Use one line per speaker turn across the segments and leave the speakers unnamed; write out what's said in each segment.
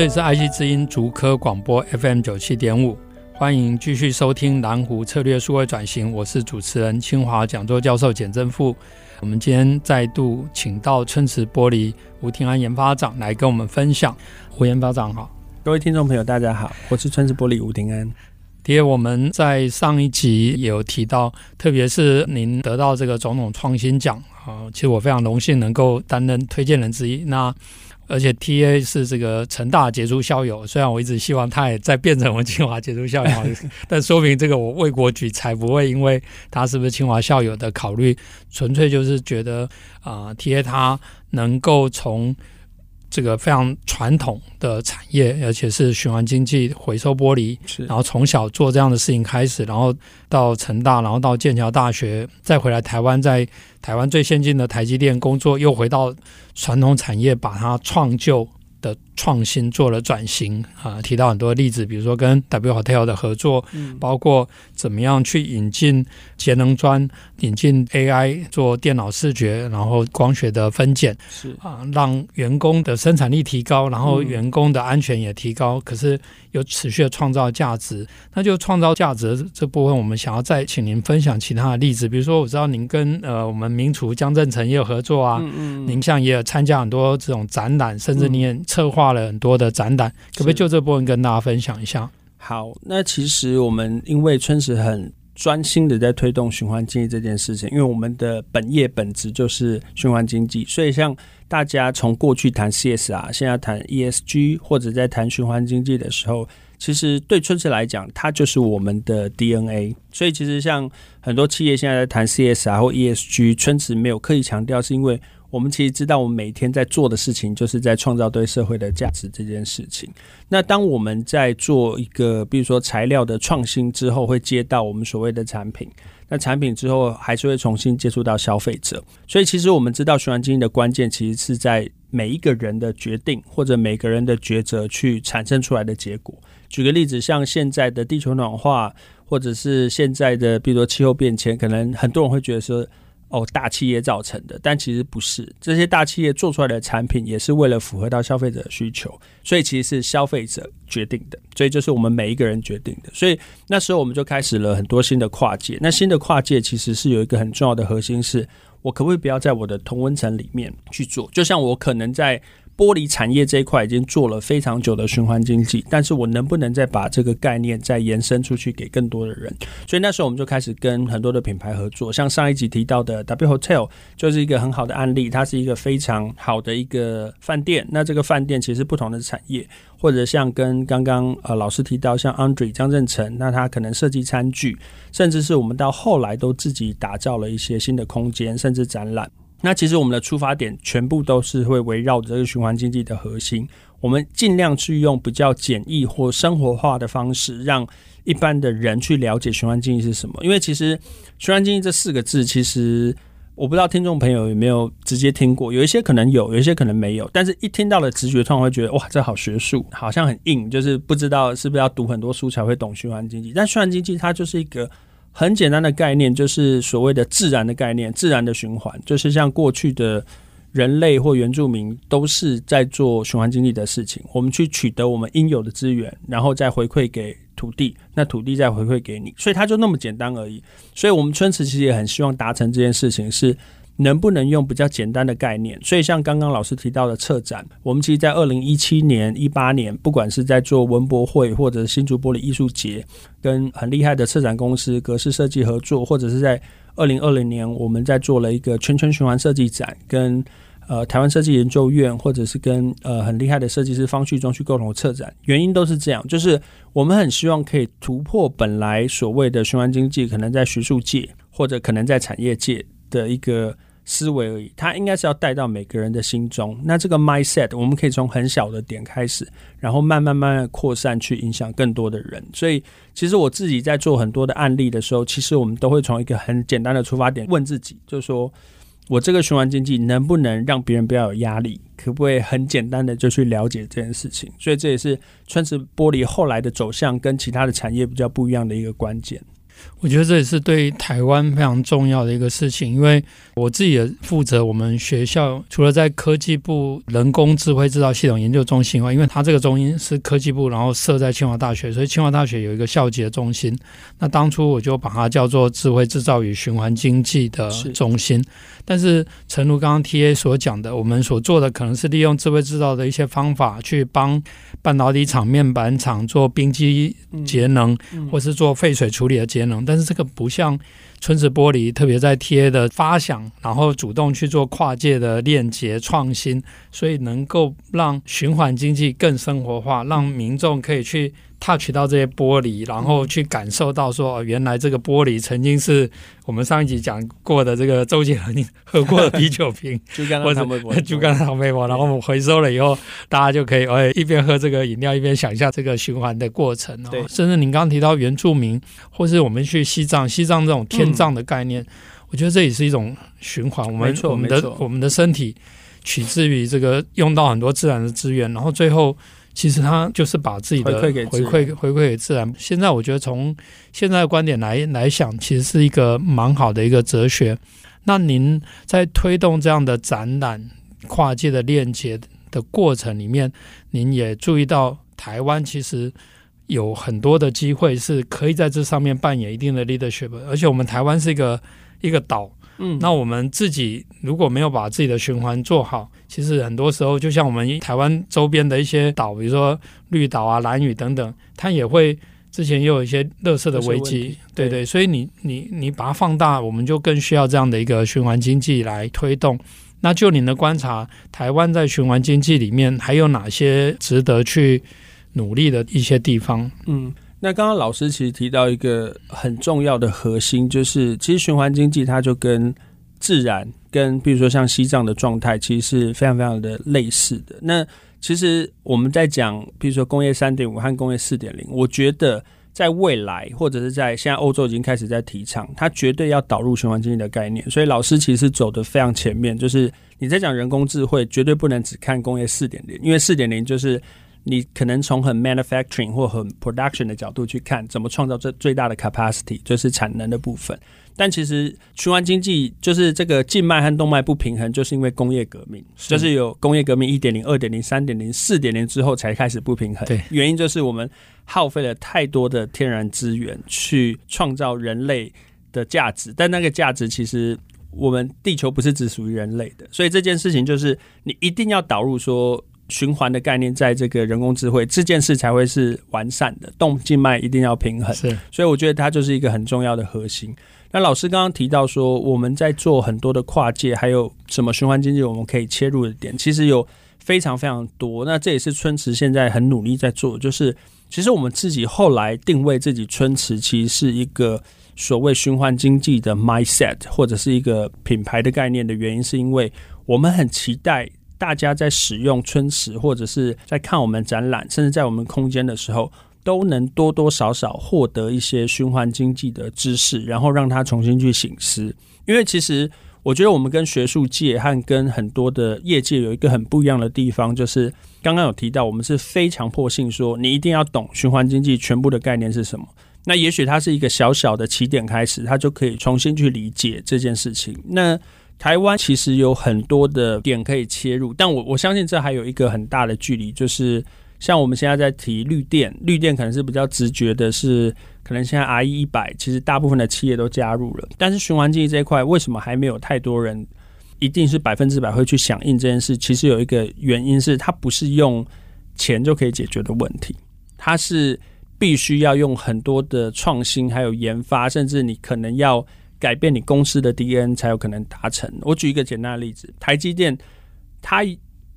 这里是爱惜之音竹科广播 FM 九七点五，欢迎继续收听南湖策略数位转型，我是主持人清华讲座教授简正富。我们今天再度请到春池玻璃吴廷安研发长来跟我们分享。吴研发长好，
各位听众朋友大家好，我是春池玻璃吴廷安。
第二，我们在上一集也有提到，特别是您得到这个总统创新奖啊，其实我非常荣幸能够担任推荐人之一。那而且 TA 是这个成大杰出校友，虽然我一直希望他也再变成我们清华杰出校友，但说明这个我为国举才不会因为他是不是清华校友的考虑，纯粹就是觉得啊、呃、TA 他能够从。这个非常传统的产业，而且是循环经济回收玻璃，是然后从小做这样的事情开始，然后到成大，然后到剑桥大学，再回来台湾，在台湾最先进的台积电工作，又回到传统产业，把它创旧。的创新做了转型啊，提到很多例子，比如说跟 W Hotel 的合作，嗯，包括怎么样去引进节能砖，引进 AI 做电脑视觉，然后光学的分拣，是啊，让员工的生产力提高，然后员工的安全也提高，嗯，可是有持续的创造价值。那就创造价值这部分，我们想要再请您分享其他的例子，比如说我知道您跟呃我们名厨江振成也有合作啊，嗯嗯，您像也有参加很多这种展览，甚至你也。策划了很多的展览，可不可以就这部分跟大家分享一下？
好，那其实我们因为春池很专心的在推动循环经济这件事情，因为我们的本业本质就是循环经济，所以像大家从过去谈 CSR，现在谈 ESG，或者在谈循环经济的时候，其实对春池来讲，它就是我们的 DNA。所以其实像很多企业现在在谈 CSR 或 ESG，春池没有刻意强调，是因为。我们其实知道，我们每天在做的事情，就是在创造对社会的价值这件事情。那当我们在做一个，比如说材料的创新之后，会接到我们所谓的产品。那产品之后，还是会重新接触到消费者。所以，其实我们知道，循环经济的关键，其实是在每一个人的决定，或者每个人的抉择去产生出来的结果。举个例子，像现在的地球暖化，或者是现在的，比如说气候变迁，可能很多人会觉得说。哦，大企业造成的，但其实不是。这些大企业做出来的产品，也是为了符合到消费者的需求，所以其实是消费者决定的。所以就是我们每一个人决定的。所以那时候我们就开始了很多新的跨界。那新的跨界其实是有一个很重要的核心是，是我可不可以不要在我的同温层里面去做？就像我可能在。玻璃产业这一块已经做了非常久的循环经济，但是我能不能再把这个概念再延伸出去给更多的人？所以那时候我们就开始跟很多的品牌合作，像上一集提到的 W Hotel 就是一个很好的案例，它是一个非常好的一个饭店。那这个饭店其实不同的产业，或者像跟刚刚呃老师提到像 Andre 张振成，那他可能设计餐具，甚至是我们到后来都自己打造了一些新的空间，甚至展览。那其实我们的出发点全部都是会围绕着这个循环经济的核心，我们尽量去用比较简易或生活化的方式，让一般的人去了解循环经济是什么。因为其实循环经济这四个字，其实我不知道听众朋友有没有直接听过，有一些可能有，有一些可能没有。但是一听到了直觉，突然会觉得哇，这好学术，好像很硬，就是不知道是不是要读很多书才会懂循环经济。但循环经济它就是一个。很简单的概念，就是所谓的自然的概念，自然的循环，就是像过去的人类或原住民都是在做循环经济的事情。我们去取得我们应有的资源，然后再回馈给土地，那土地再回馈给你，所以它就那么简单而已。所以，我们春池其实也很希望达成这件事情是。能不能用比较简单的概念？所以像刚刚老师提到的策展，我们其实，在二零一七年、一八年，不管是在做文博会或者新竹玻璃艺术节，跟很厉害的策展公司格式设计合作，或者是在二零二零年，我们在做了一个圈圈循环设计展，跟呃台湾设计研究院，或者是跟呃很厉害的设计师方旭中去共同策展。原因都是这样，就是我们很希望可以突破本来所谓的循环经济，可能在学术界或者可能在产业界的一个。思维而已，它应该是要带到每个人的心中。那这个 mindset，我们可以从很小的点开始，然后慢慢慢慢扩散，去影响更多的人。所以，其实我自己在做很多的案例的时候，其实我们都会从一个很简单的出发点问自己，就是说我这个循环经济能不能让别人不要有压力？可不可以很简单的就去了解这件事情？所以，这也是春池玻璃后来的走向跟其他的产业比较不一样的一个关键。
我觉得这也是对台湾非常重要的一个事情，因为我自己也负责我们学校，除了在科技部人工智慧制造系统研究中心外，因为它这个中心是科技部，然后设在清华大学，所以清华大学有一个校级的中心。那当初我就把它叫做智慧制造与循环经济的中心。是但是，诚如刚刚 TA 所讲的，我们所做的可能是利用智慧制造的一些方法，去帮半导体厂、面板厂做冰机节能，嗯嗯、或是做废水处理的节能。但是这个不像春子玻璃，特别在贴的发想，然后主动去做跨界的链接创新，所以能够让循环经济更生活化，让民众可以去。Touch 到这些玻璃，然后去感受到说，哦原来这个玻璃曾经是我们上一集讲过的这个周杰伦喝过的啤酒瓶，
就刚刚唐
就刚刚唐微博，然后我们回收了以后，大家就可以哎一边喝这个饮料，一边想一下这个循环的过程哦。对，甚至您刚刚提到原住民，或是我们去西藏，西藏这种天葬的概念，嗯、我觉得这也是一种循环。我们我们的我们的身体取自于这个用到很多自然的资源，然后最后。其实他就是把自己的回馈回馈回馈给自然。现在我觉得从现在的观点来来想，其实是一个蛮好的一个哲学。那您在推动这样的展览跨界的链接的过程里面，您也注意到台湾其实有很多的机会是可以在这上面扮演一定的 leadership，而且我们台湾是一个一个岛。嗯，那我们自己如果没有把自己的循环做好，其实很多时候就像我们台湾周边的一些岛，比如说绿岛啊、蓝屿等等，它也会之前也有一些垃圾的危机，对对，所以你你你把它放大，我们就更需要这样的一个循环经济来推动。那就您的观察，台湾在循环经济里面还有哪些值得去努力的一些地方？
嗯。那刚刚老师其实提到一个很重要的核心，就是其实循环经济它就跟自然，跟比如说像西藏的状态，其实是非常非常的类似的。那其实我们在讲，比如说工业三点五和工业四点零，我觉得在未来或者是在现在欧洲已经开始在提倡，它绝对要导入循环经济的概念。所以老师其实走得非常前面，就是你在讲人工智慧，绝对不能只看工业四点零，因为四点零就是。你可能从很 manufacturing 或很 production 的角度去看，怎么创造这最大的 capacity，就是产能的部分。但其实循环经济就是这个静脉和动脉不平衡，就是因为工业革命，是就是有工业革命一点零、二点零、三点零、四点零之后才开始不平衡。对，原因就是我们耗费了太多的天然资源去创造人类的价值，但那个价值其实我们地球不是只属于人类的，所以这件事情就是你一定要导入说。循环的概念，在这个人工智慧这件事才会是完善的，动静脉一定要平衡。是，所以我觉得它就是一个很重要的核心。那老师刚刚提到说，我们在做很多的跨界，还有什么循环经济，我们可以切入的点，其实有非常非常多。那这也是春池现在很努力在做，就是其实我们自己后来定位自己春池，其实是一个所谓循环经济的 mindset，或者是一个品牌的概念的原因，是因为我们很期待。大家在使用春池，或者是在看我们展览，甚至在我们空间的时候，都能多多少少获得一些循环经济的知识，然后让他重新去醒思。因为其实我觉得我们跟学术界和跟很多的业界有一个很不一样的地方，就是刚刚有提到，我们是非强迫性说你一定要懂循环经济全部的概念是什么。那也许它是一个小小的起点开始，它就可以重新去理解这件事情。那台湾其实有很多的点可以切入，但我我相信这还有一个很大的距离，就是像我们现在在提绿电，绿电可能是比较直觉的是，可能现在 RE 一百，其实大部分的企业都加入了，但是循环经济这一块为什么还没有太多人一定是百分之百会去响应这件事？其实有一个原因是，它不是用钱就可以解决的问题，它是必须要用很多的创新，还有研发，甚至你可能要。改变你公司的 DNA 才有可能达成。我举一个简单的例子，台积电，它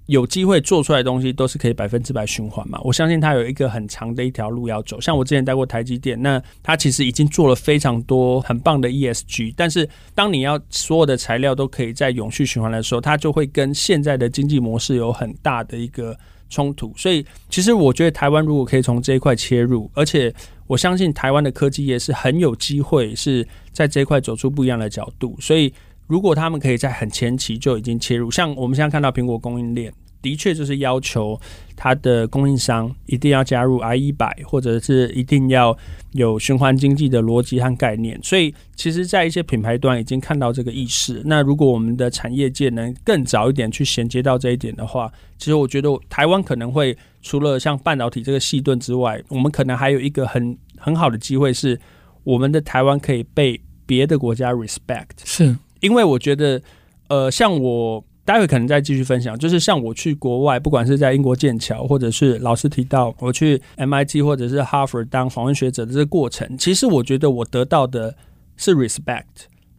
有机会做出来的东西都是可以百分之百循环嘛？我相信它有一个很长的一条路要走。像我之前待过台积电，那它其实已经做了非常多很棒的 ESG。但是当你要所有的材料都可以在永续循环的时候，它就会跟现在的经济模式有很大的一个冲突。所以其实我觉得台湾如果可以从这一块切入，而且我相信台湾的科技业是很有机会是在这一块走出不一样的角度。所以。如果他们可以在很前期就已经切入，像我们现在看到苹果供应链，的确就是要求它的供应商一定要加入 I100，或者是一定要有循环经济的逻辑和概念。所以，其实，在一些品牌端已经看到这个意识。那如果我们的产业界能更早一点去衔接到这一点的话，其实我觉得台湾可能会除了像半导体这个细盾之外，我们可能还有一个很很好的机会，是我们的台湾可以被别的国家 respect。
是。
因为我觉得，呃，像我待会可能再继续分享，就是像我去国外，不管是在英国剑桥，或者是老师提到我去 MIT 或者是哈佛当访问学者的这个过程，其实我觉得我得到的是 respect，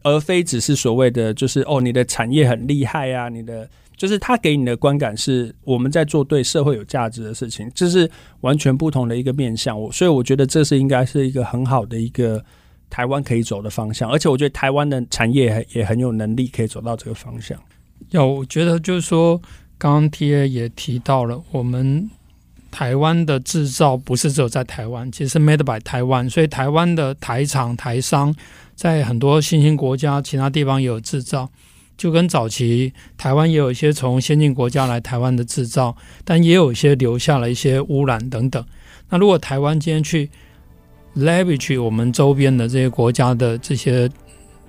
而非只是所谓的就是哦，你的产业很厉害啊，你的就是他给你的观感是我们在做对社会有价值的事情，这是完全不同的一个面向。我所以我觉得这是应该是一个很好的一个。台湾可以走的方向，而且我觉得台湾的产业也很有能力可以走到这个方向。
有我觉得就是说，刚刚 TA 也提到了，我们台湾的制造不是只有在台湾，其实 made by 台湾，所以台湾的台厂台商在很多新兴国家、其他地方也有制造，就跟早期台湾也有一些从先进国家来台湾的制造，但也有一些留下了一些污染等等。那如果台湾今天去 leverage 我们周边的这些国家的这些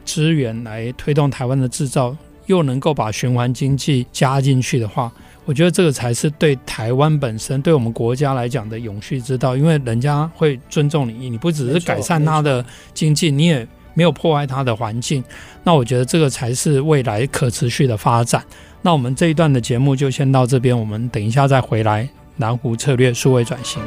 资源来推动台湾的制造，又能够把循环经济加进去的话，我觉得这个才是对台湾本身、对我们国家来讲的永续之道。因为人家会尊重你，你不只是改善他的经济，你也没有破坏他的环境。那我觉得这个才是未来可持续的发展。那我们这一段的节目就先到这边，我们等一下再回来。南湖策略数位转型。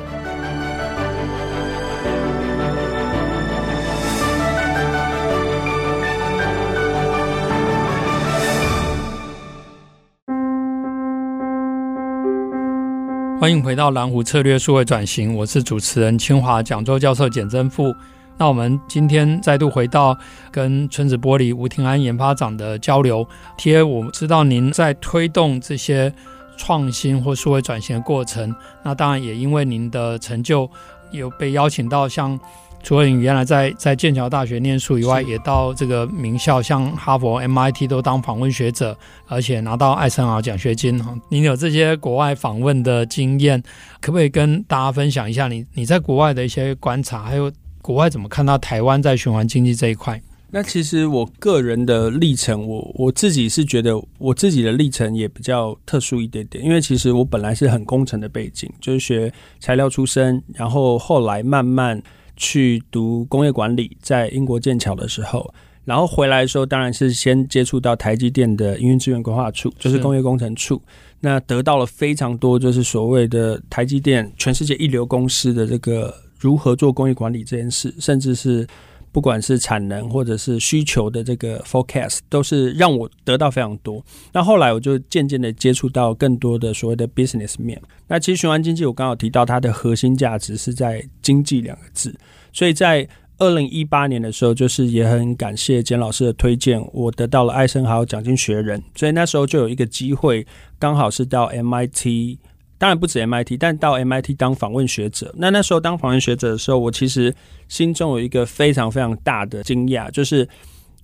欢迎回到蓝湖策略数位转型，我是主持人清华讲座教授简真富。那我们今天再度回到跟村子玻璃吴庭安研发长的交流。贴我知道您在推动这些创新或数位转型的过程，那当然也因为您的成就，有被邀请到像。除了你原来在在剑桥大学念书以外，也到这个名校，像哈佛、MIT 都当访问学者，而且拿到艾森豪奖学金哈。你有这些国外访问的经验，可不可以跟大家分享一下你你在国外的一些观察，还有国外怎么看到台湾在循环经济这一块？
那其实我个人的历程，我我自己是觉得我自己的历程也比较特殊一点点，因为其实我本来是很工程的背景，就是学材料出身，然后后来慢慢。去读工业管理，在英国剑桥的时候，然后回来的时候，当然是先接触到台积电的营运资源规划处，就是工业工程处。那得到了非常多，就是所谓的台积电全世界一流公司的这个如何做工业管理这件事，甚至是。不管是产能或者是需求的这个 forecast，都是让我得到非常多。那后来我就渐渐的接触到更多的所谓的 business 面。那其实循环经济，我刚好提到它的核心价值是在“经济”两个字。所以在二零一八年的时候，就是也很感谢简老师的推荐，我得到了艾森豪奖金学人。所以那时候就有一个机会，刚好是到 MIT。当然不止 MIT，但到 MIT 当访问学者。那那时候当访问学者的时候，我其实心中有一个非常非常大的惊讶，就是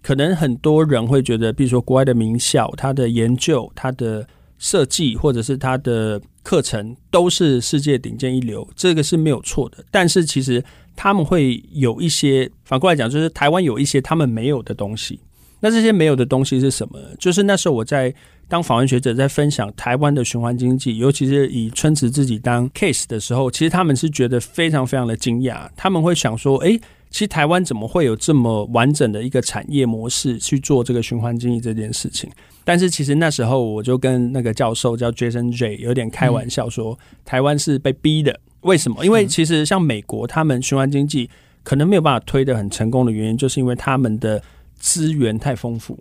可能很多人会觉得，比如说国外的名校，它的研究、它的设计或者是它的课程都是世界顶尖一流，这个是没有错的。但是其实他们会有一些，反过来讲，就是台湾有一些他们没有的东西。那这些没有的东西是什么？就是那时候我在。当访问学者在分享台湾的循环经济，尤其是以春池自己当 case 的时候，其实他们是觉得非常非常的惊讶。他们会想说：“诶，其实台湾怎么会有这么完整的一个产业模式去做这个循环经济这件事情？”但是其实那时候我就跟那个教授叫 Jason J 有点开玩笑说：“台湾是被逼的。”为什么？因为其实像美国，他们循环经济可能没有办法推得很成功的原因，就是因为他们的资源太丰富。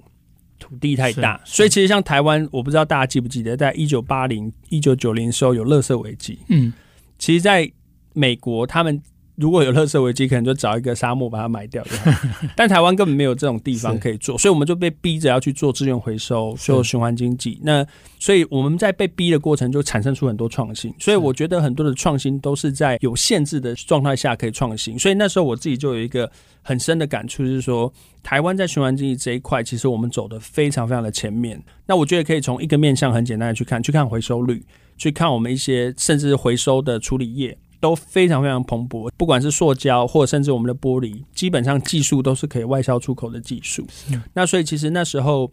土地太大，所以其实像台湾，我不知道大家记不记得，在一九八零、一九九零时候有垃圾危机。嗯，其实在美国他们。如果有垃圾危机，可能就找一个沙漠把它埋掉。但台湾根本没有这种地方可以做，所以我们就被逼着要去做资源回收、做循环经济。那所以我们在被逼的过程就产生出很多创新。所以我觉得很多的创新都是在有限制的状态下可以创新。所以那时候我自己就有一个很深的感触，就是说台湾在循环经济这一块，其实我们走的非常非常的前面。那我觉得可以从一个面向很简单的去看，去看回收率，去看我们一些甚至回收的处理业。都非常非常蓬勃，不管是塑胶或者甚至我们的玻璃，基本上技术都是可以外销出口的技术。那所以其实那时候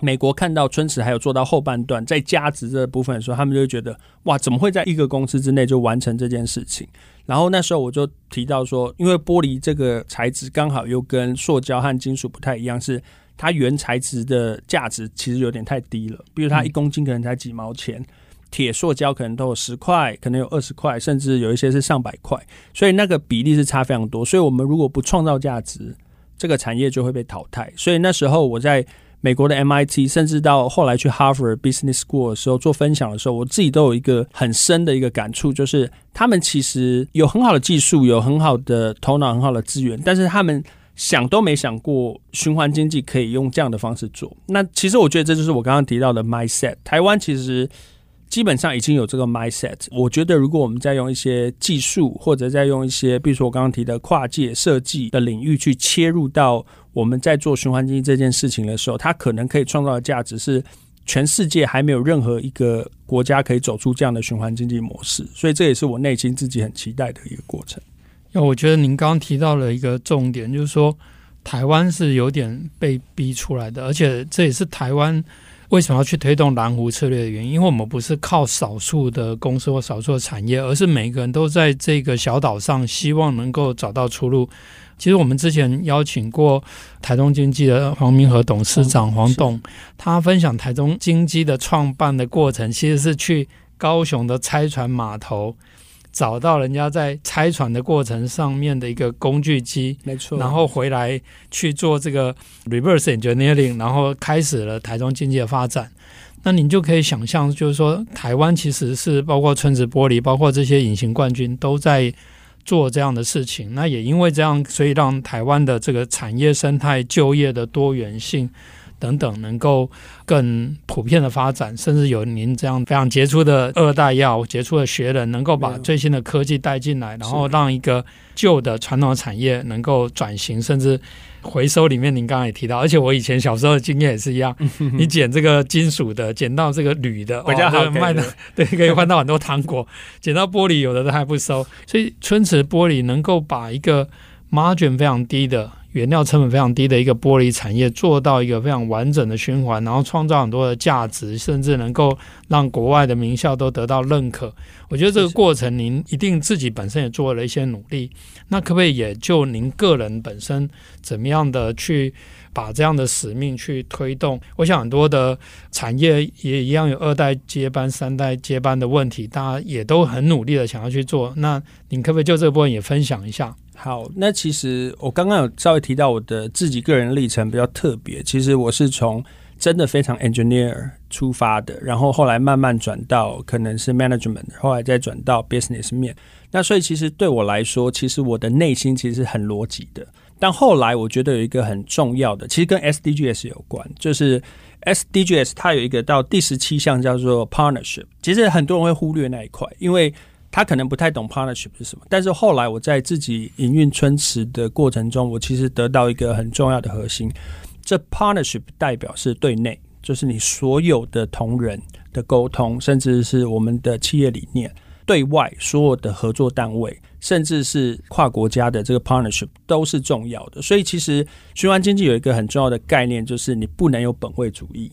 美国看到春池还有做到后半段在价值这部分的时候，他们就会觉得哇，怎么会在一个公司之内就完成这件事情？然后那时候我就提到说，因为玻璃这个材质刚好又跟塑胶和金属不太一样，是它原材质的价值其实有点太低了，比如它一公斤可能才几毛钱。铁塑胶可能都有十块，可能有二十块，甚至有一些是上百块，所以那个比例是差非常多。所以我们如果不创造价值，这个产业就会被淘汰。所以那时候我在美国的 MIT，甚至到后来去 Harvard Business School 的时候做分享的时候，我自己都有一个很深的一个感触，就是他们其实有很好的技术，有很好的头脑，很好的资源，但是他们想都没想过循环经济可以用这样的方式做。那其实我觉得这就是我刚刚提到的 mindset。台湾其实。基本上已经有这个 mindset。我觉得，如果我们再用一些技术，或者再用一些，比如说我刚刚提的跨界设计的领域去切入到我们在做循环经济这件事情的时候，它可能可以创造的价值是全世界还没有任何一个国家可以走出这样的循环经济模式。所以这也是我内心自己很期待的一个过程。
那我觉得您刚刚提到了一个重点，就是说台湾是有点被逼出来的，而且这也是台湾。为什么要去推动蓝湖策略的原因？因为我们不是靠少数的公司或少数的产业，而是每个人都在这个小岛上，希望能够找到出路。其实我们之前邀请过台中经济的黄明和董事长黄董，他分享台中经济的创办的过程，其实是去高雄的拆船码头。找到人家在拆船的过程上面的一个工具机，
没错，
然后回来去做这个 reverse engineering，然后开始了台中经济的发展。那你就可以想象，就是说台湾其实是包括村子玻璃，包括这些隐形冠军都在做这样的事情。那也因为这样，所以让台湾的这个产业生态、就业的多元性。等等，能够更普遍的发展，甚至有您这样非常杰出的二代药杰出的学人，能够把最新的科技带进来，然后让一个旧的传统的产业能够转型，甚至回收里面，您刚刚也提到，而且我以前小时候的经验也是一样，你捡这个金属的，捡到这个铝的，
比较好
卖的，对，可以换到很多糖果；捡到玻璃，有的都还不收，所以春池玻璃能够把一个 margin 非常低的。原料成本非常低的一个玻璃产业，做到一个非常完整的循环，然后创造很多的价值，甚至能够让国外的名校都得到认可。我觉得这个过程，您一定自己本身也做了一些努力。那可不可以也就您个人本身怎么样的去把这样的使命去推动？我想很多的产业也一样有二代接班、三代接班的问题，大家也都很努力的想要去做。那您可不可以就这部分也分享一下？
好，那其实我刚刚有稍微提到我的自己个人历程比较特别。其实我是从真的非常 engineer 出发的，然后后来慢慢转到可能是 management，后来再转到 business 面。那所以其实对我来说，其实我的内心其实很逻辑的。但后来我觉得有一个很重要的，其实跟 SDGs 有关，就是 SDGs 它有一个到第十七项叫做 partnership。其实很多人会忽略那一块，因为他可能不太懂 partnership 是什么，但是后来我在自己营运春池的过程中，我其实得到一个很重要的核心。这 partnership 代表是对内，就是你所有的同仁的沟通，甚至是我们的企业理念；对外所有的合作单位，甚至是跨国家的这个 partnership 都是重要的。所以其实循环经济有一个很重要的概念，就是你不能有本位主义。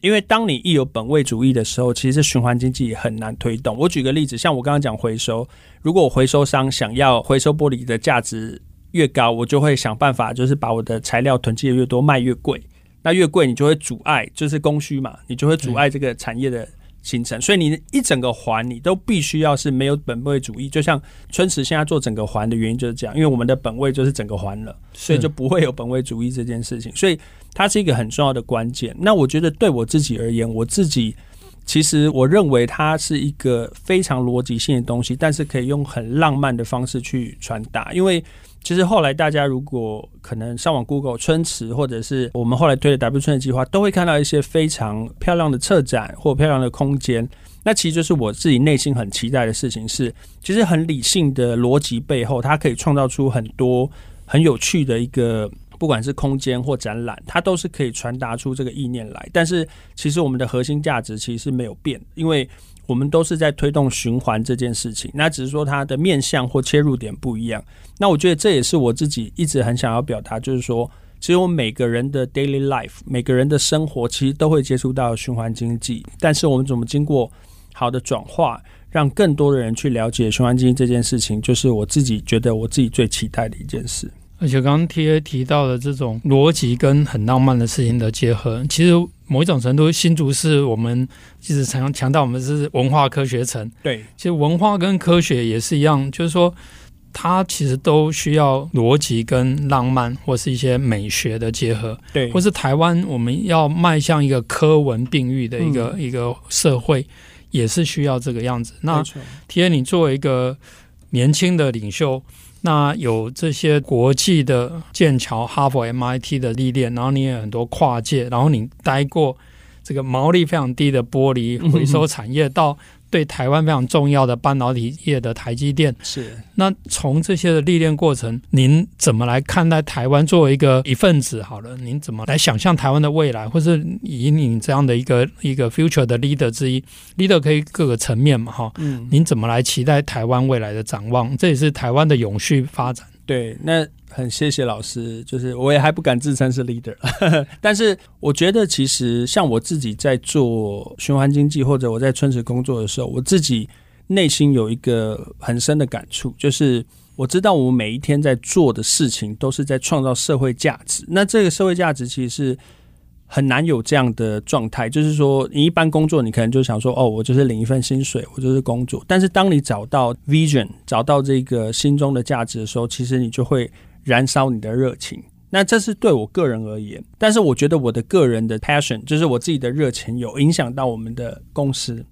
因为当你一有本位主义的时候，其实循环经济也很难推动。我举个例子，像我刚刚讲回收，如果我回收商想要回收玻璃的价值越高，我就会想办法，就是把我的材料囤积的越多，卖越贵。那越贵，你就会阻碍，就是供需嘛，你就会阻碍这个产业的形成，所以你一整个环你都必须要是没有本位主义。就像春池现在做整个环的原因就是这样，因为我们的本位就是整个环了，所以就不会有本位主义这件事情。所以它是一个很重要的关键。那我觉得对我自己而言，我自己其实我认为它是一个非常逻辑性的东西，但是可以用很浪漫的方式去传达，因为。其实后来大家如果可能上网 Google 春池，或者是我们后来推的 W 春的计划，都会看到一些非常漂亮的策展或漂亮的空间。那其实就是我自己内心很期待的事情是，其实很理性的逻辑背后，它可以创造出很多很有趣的一个，不管是空间或展览，它都是可以传达出这个意念来。但是其实我们的核心价值其实是没有变，因为。我们都是在推动循环这件事情，那只是说它的面向或切入点不一样。那我觉得这也是我自己一直很想要表达，就是说，其实我们每个人的 daily life，每个人的生活，其实都会接触到循环经济。但是我们怎么经过好的转化，让更多的人去了解循环经济这件事情，就是我自己觉得我自己最期待的一件事。
而且刚刚 TA 提到的这种逻辑跟很浪漫的事情的结合，其实某一种程度，新竹是我们一直强强调我们是文化科学城。
对，
其实文化跟科学也是一样，就是说它其实都需要逻辑跟浪漫或是一些美学的结合。
对，
或是台湾我们要迈向一个科文并育的一个、嗯、一个社会，也是需要这个样子。那 TA 你作为一个年轻的领袖。那有这些国际的剑桥、哈佛、MIT 的历练，然后你也很多跨界，然后你待过这个毛利非常低的玻璃回收产业到。对台湾非常重要的半导体业的台积电
是。
那从这些的历练过程，您怎么来看待台湾作为一个一份子？好了，您怎么来想象台湾的未来，或是以你这样的一个一个 future 的 leader 之一，leader 可以各个层面嘛？哈，嗯，您怎么来期待台湾未来的展望？这也是台湾的永续发展。
对，那很谢谢老师，就是我也还不敢自称是 leader，但是我觉得其实像我自己在做循环经济或者我在春池工作的时候，我自己内心有一个很深的感触，就是我知道我每一天在做的事情都是在创造社会价值，那这个社会价值其实是。很难有这样的状态，就是说，你一般工作，你可能就想说，哦，我就是领一份薪水，我就是工作。但是，当你找到 vision，找到这个心中的价值的时候，其实你就会燃烧你的热情。那这是对我个人而言，但是我觉得我的个人的 passion，就是我自己的热情，有影响到我们的公司，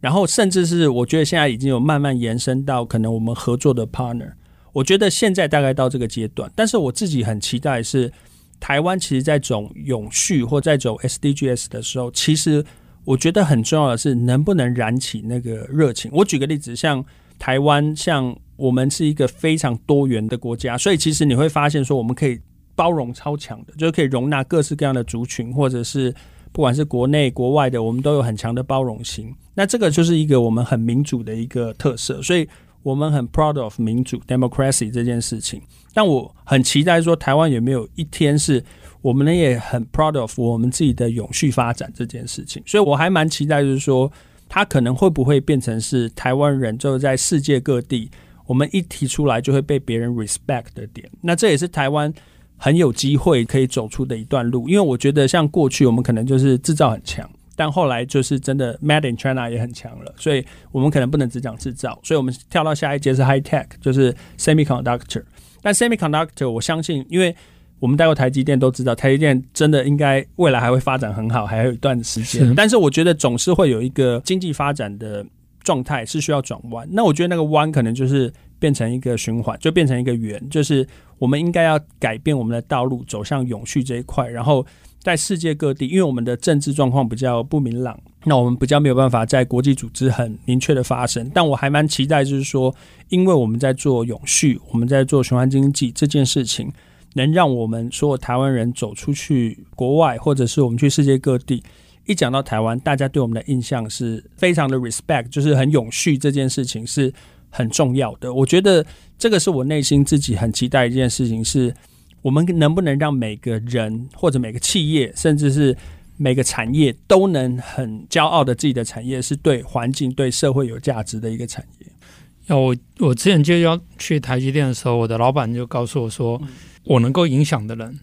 然后甚至是我觉得现在已经有慢慢延伸到可能我们合作的 partner。我觉得现在大概到这个阶段，但是我自己很期待是。台湾其实，在走永续或在走 SDGs 的时候，其实我觉得很重要的是，能不能燃起那个热情。我举个例子，像台湾，像我们是一个非常多元的国家，所以其实你会发现说，我们可以包容超强的，就是可以容纳各式各样的族群，或者是不管是国内国外的，我们都有很强的包容性。那这个就是一个我们很民主的一个特色，所以。我们很 proud of 民主 democracy 这件事情，但我很期待说台湾有没有一天是我们呢也很 proud of 我们自己的永续发展这件事情，所以我还蛮期待，就是说它可能会不会变成是台湾人就在世界各地，我们一提出来就会被别人 respect 的点，那这也是台湾很有机会可以走出的一段路，因为我觉得像过去我们可能就是制造很强。但后来就是真的，Made in China 也很强了，所以我们可能不能只讲制造，所以我们跳到下一节是 High Tech，就是 Semiconductor。但 Semiconductor 我相信，因为我们待过台积电都知道，台积电真的应该未来还会发展很好，还有一段时间。但是我觉得总是会有一个经济发展的状态是需要转弯。那我觉得那个弯可能就是变成一个循环，就变成一个圆，就是我们应该要改变我们的道路，走向永续这一块，然后。在世界各地，因为我们的政治状况比较不明朗，那我们比较没有办法在国际组织很明确的发声。但我还蛮期待，就是说，因为我们在做永续，我们在做循环经济这件事情，能让我们所有台湾人走出去国外，或者是我们去世界各地，一讲到台湾，大家对我们的印象是非常的 respect，就是很永续这件事情是很重要的。我觉得这个是我内心自己很期待一件事情是。我们能不能让每个人或者每个企业，甚至是每个产业，都能很骄傲的自己的产业是对环境、对社会有价值的一个产业？
要我，我之前就要去台积电的时候，我的老板就告诉我说，我能够影响的人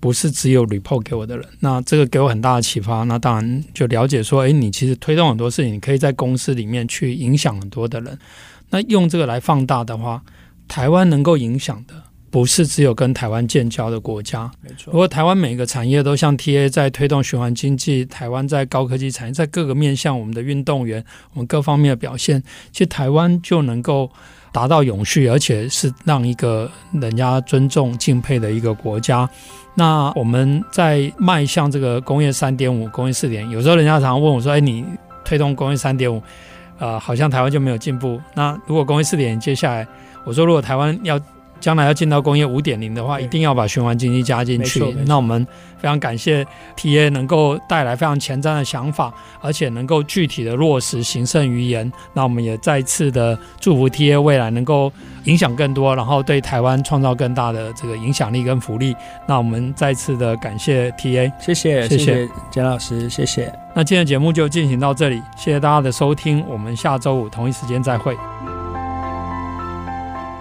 不是只有 report 给我的人。那这个给我很大的启发。那当然就了解说，诶，你其实推动很多事情，你可以在公司里面去影响很多的人。那用这个来放大的话，台湾能够影响的。不是只有跟台湾建交的国家，
没错。
如果台湾每个产业都像 TA 在推动循环经济，台湾在高科技产业，在各个面向，我们的运动员，我们各方面的表现，其实台湾就能够达到永续，而且是让一个人家尊重敬佩的一个国家。那我们在迈向这个工业三点五、工业四点，有时候人家常常问我说：“哎，你推动工业三点五，呃，好像台湾就没有进步。那如果工业四点，接下来我说，如果台湾要将来要进到工业五点零的话，一定要把循环经济加进去。那我们非常感谢 TA 能够带来非常前瞻的想法，而且能够具体的落实，行胜于言。那我们也再次的祝福 TA 未来能够影响更多，然后对台湾创造更大的这个影响力跟福利。那我们再次的感谢 TA，
谢谢谢谢简老师，谢谢。
那今天的节目就进行到这里，谢谢大家的收听，我们下周五同一时间再会。